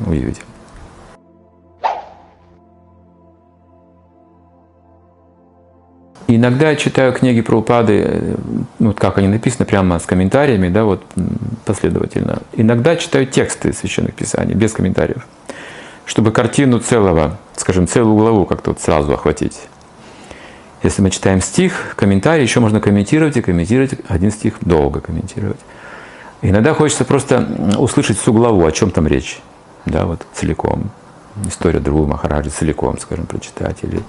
увидим. Иногда я читаю книги про упады, ну, как они написаны, прямо с комментариями, да, вот последовательно. Иногда читаю тексты священных писаний без комментариев, чтобы картину целого, скажем, целую главу как-то вот сразу охватить. Если мы читаем стих, комментарий еще можно комментировать и комментировать один стих долго комментировать. Иногда хочется просто услышать всю главу, о чем там речь, да, вот целиком историю Дру Махараджи целиком, скажем, прочитать, или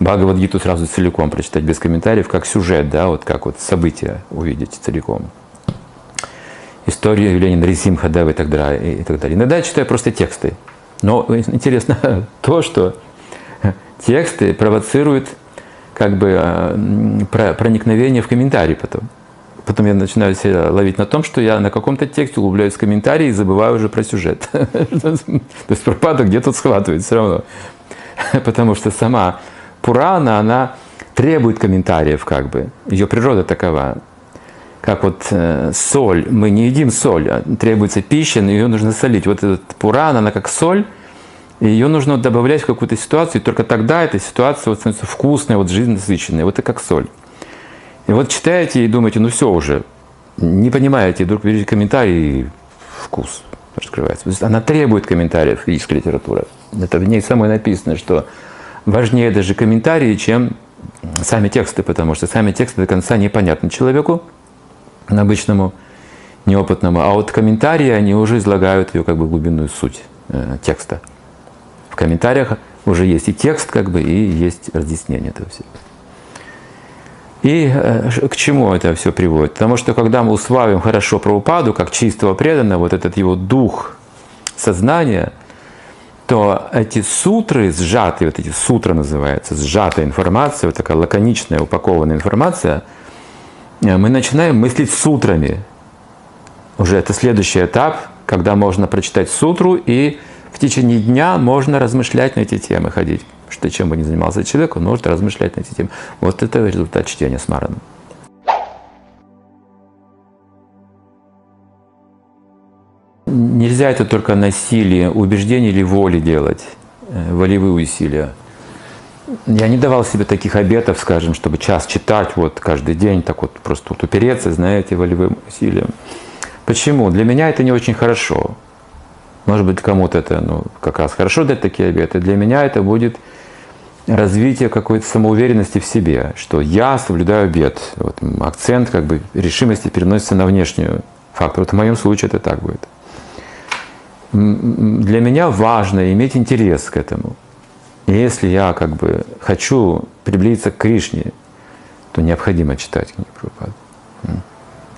Бхагавадгиту сразу целиком прочитать, без комментариев, как сюжет, да, вот как вот события увидеть целиком. Историю явления Нарисимха, да, и так далее, и так далее. Иногда я читаю просто тексты. Но интересно то, что тексты провоцируют как бы а, проникновение в комментарий потом. Потом я начинаю себя ловить на том, что я на каком-то тексте углубляюсь в комментарии и забываю уже про сюжет. То есть пропада где тут схватывает все равно. Потому что сама Пурана, она требует комментариев как бы. Ее природа такова. Как вот э, соль. Мы не едим соль, а требуется пища, но ее нужно солить. Вот этот Пурана, она как соль, и ее нужно добавлять в какую-то ситуацию, и только тогда эта ситуация вот становится вкусной, вот жизнь насыщенная. Вот это как соль. И вот читаете и думаете, ну все уже, не понимаете, вдруг видите комментарий, и вкус раскрывается. То есть она требует комментариев, физическая литература. Это в ней самое написано, что важнее даже комментарии, чем сами тексты, потому что сами тексты до конца непонятны человеку, обычному, неопытному, а вот комментарии, они уже излагают ее как бы глубинную суть э, текста. В комментариях уже есть и текст, как бы, и есть разъяснение этого всего. И э, к чему это все приводит? Потому что когда мы усваиваем хорошо про упаду, как чистого преданного, вот этот его дух сознания, то эти сутры сжатые, вот эти сутры называются, сжатая информация, вот такая лаконичная, упакованная информация, э, мы начинаем мыслить сутрами. Уже это следующий этап, когда можно прочитать сутру и в течение дня можно размышлять на эти темы, ходить что чем бы ни занимался человек, он может размышлять на эти темы. Вот это результат чтения Смарана. Нельзя это только на силе убеждений или воли делать, э, волевые усилия. Я не давал себе таких обетов, скажем, чтобы час читать вот каждый день, так вот просто вот упереться, знаете, волевым усилием. Почему? Для меня это не очень хорошо. Может быть, кому-то это ну, как раз хорошо дать такие обеты. Для меня это будет развитие какой-то самоуверенности в себе, что я соблюдаю обет. Вот акцент как бы решимости переносится на внешнюю фактор. Вот в моем случае это так будет. Для меня важно иметь интерес к этому. Если я как бы хочу приблизиться к Кришне, то необходимо читать книги Прабхупады.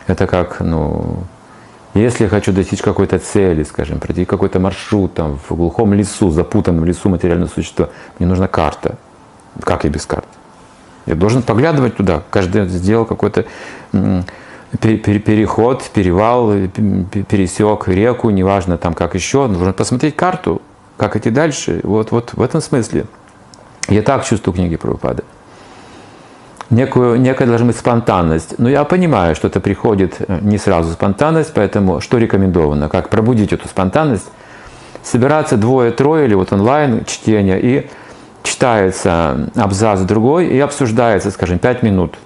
Это как, ну, если я хочу достичь какой-то цели, скажем, пройти какой-то маршрут там, в глухом лесу, запутанном лесу материального существа, мне нужна карта. Как я без карты? Я должен поглядывать туда. Каждый сделал какой-то переход, перевал, пересек реку, неважно там как еще. Нужно посмотреть карту, как идти дальше. Вот, вот в этом смысле. Я так чувствую книги Прабхупады некую, некая должна быть спонтанность. Но я понимаю, что это приходит э, не сразу спонтанность, поэтому что рекомендовано? Как пробудить эту спонтанность? Собираться двое-трое или вот онлайн чтение и читается абзац другой и обсуждается, скажем, пять минут.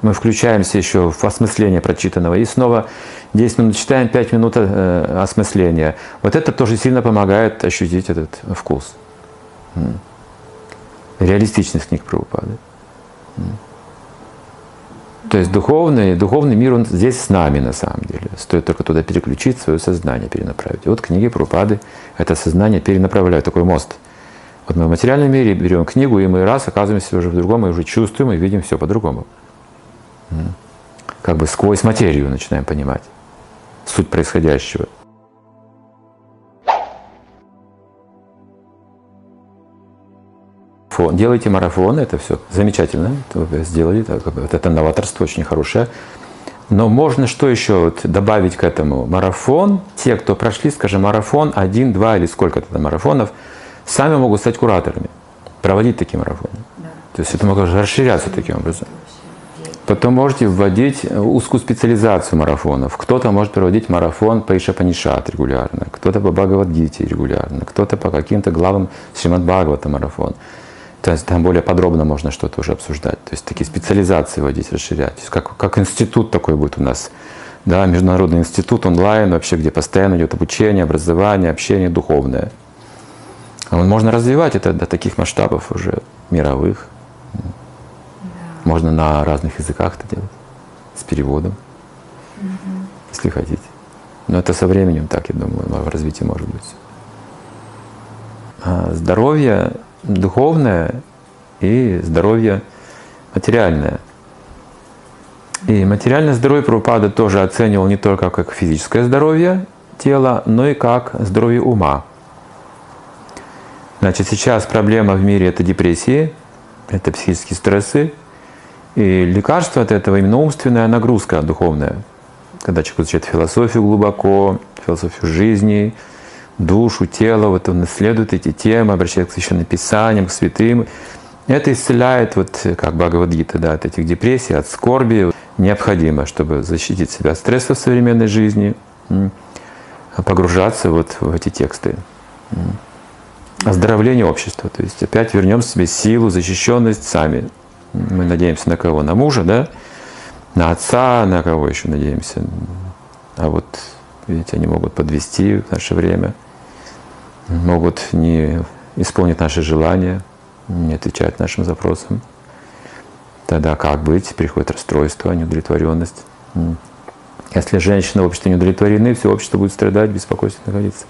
Мы включаемся еще в осмысление прочитанного и снова 10 минут читаем, 5 минут э, осмысления. Вот это тоже сильно помогает ощутить этот вкус. Реалистичность книг Прабхупады. То есть духовный, духовный мир, он здесь с нами на самом деле. Стоит только туда переключить, свое сознание перенаправить. И вот книги Прупады это сознание перенаправляют, такой мост. Вот мы в материальном мире берем книгу, и мы раз оказываемся уже в другом, и уже чувствуем и видим все по-другому. Как бы сквозь материю начинаем понимать суть происходящего. Марафон. Делайте марафон, это все замечательно, сделали, это новаторство очень хорошее. Но можно что еще вот добавить к этому? Марафон, те, кто прошли, скажем, марафон, один, два или сколько-то марафонов, сами могут стать кураторами, проводить такие марафоны. Да. То есть это может расширяться таким образом. Потом можете вводить узкую специализацию марафонов. Кто-то может проводить марафон по Ишапанишат регулярно, кто-то по Бхагавадгите регулярно, кто-то по каким-то главам Шримад Бхагавата марафон. То есть там более подробно можно что-то уже обсуждать. То есть такие специализации вводить, расширять. То есть как, как институт такой будет у нас. Да, международный институт онлайн вообще, где постоянно идет обучение, образование, общение духовное. Можно развивать это до таких масштабов уже мировых. Можно на разных языках это делать, с переводом, угу. если хотите. Но это со временем так, я думаю, в развитии может быть. А здоровье духовное и здоровье материальное. И материальное здоровье Прабхупада тоже оценивал не только как физическое здоровье тела, но и как здоровье ума. Значит, сейчас проблема в мире – это депрессии, это психические стрессы, и лекарство от этого именно умственная нагрузка духовная. Когда человек изучает философию глубоко, философию жизни, душу, тело, вот он исследует эти темы, обращается к священным писаниям, к святым. Это исцеляет, вот как Бхагавадгита, да, от этих депрессий, от скорби. Необходимо, чтобы защитить себя от стресса в современной жизни, погружаться вот в эти тексты. Оздоровление общества. То есть опять вернем себе силу, защищенность сами. Мы надеемся на кого? На мужа, да? На отца, на кого еще надеемся? А вот, видите, они могут подвести в наше время, могут не исполнить наши желания, не отвечать нашим запросам. Тогда как быть? Приходит расстройство, неудовлетворенность. Если женщины в обществе не удовлетворены, все общество будет страдать, беспокойство находиться.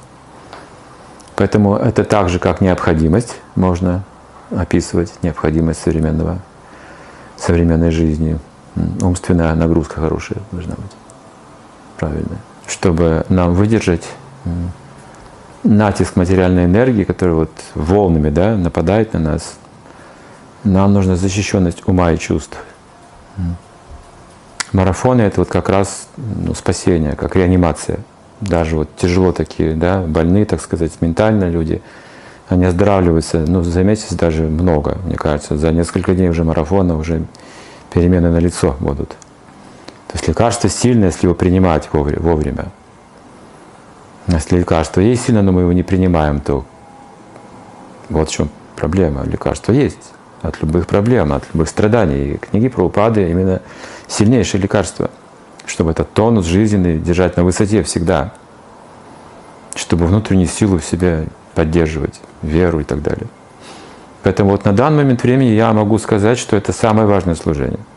Поэтому это так же, как необходимость, можно описывать необходимость современного современной жизни. Умственная нагрузка хорошая должна быть. Правильно. Чтобы нам выдержать натиск материальной энергии, которая вот волнами да, нападает на нас, нам нужна защищенность ума и чувств. Марафоны это вот как раз ну, спасение, как реанимация. Даже вот тяжело такие, да, больные, так сказать, ментально люди, они оздоравливаются, ну, за месяц даже много, мне кажется. За несколько дней уже марафона уже перемены на лицо будут. То есть лекарство сильное, если его принимать вовремя. Если лекарство есть сильно, но мы его не принимаем, то вот в чем проблема. Лекарство есть от любых проблем, от любых страданий. И книги про упады именно сильнейшее лекарство, чтобы этот тонус жизненный держать на высоте всегда, чтобы внутреннюю силу в себе поддерживать, веру и так далее. Поэтому вот на данный момент времени я могу сказать, что это самое важное служение –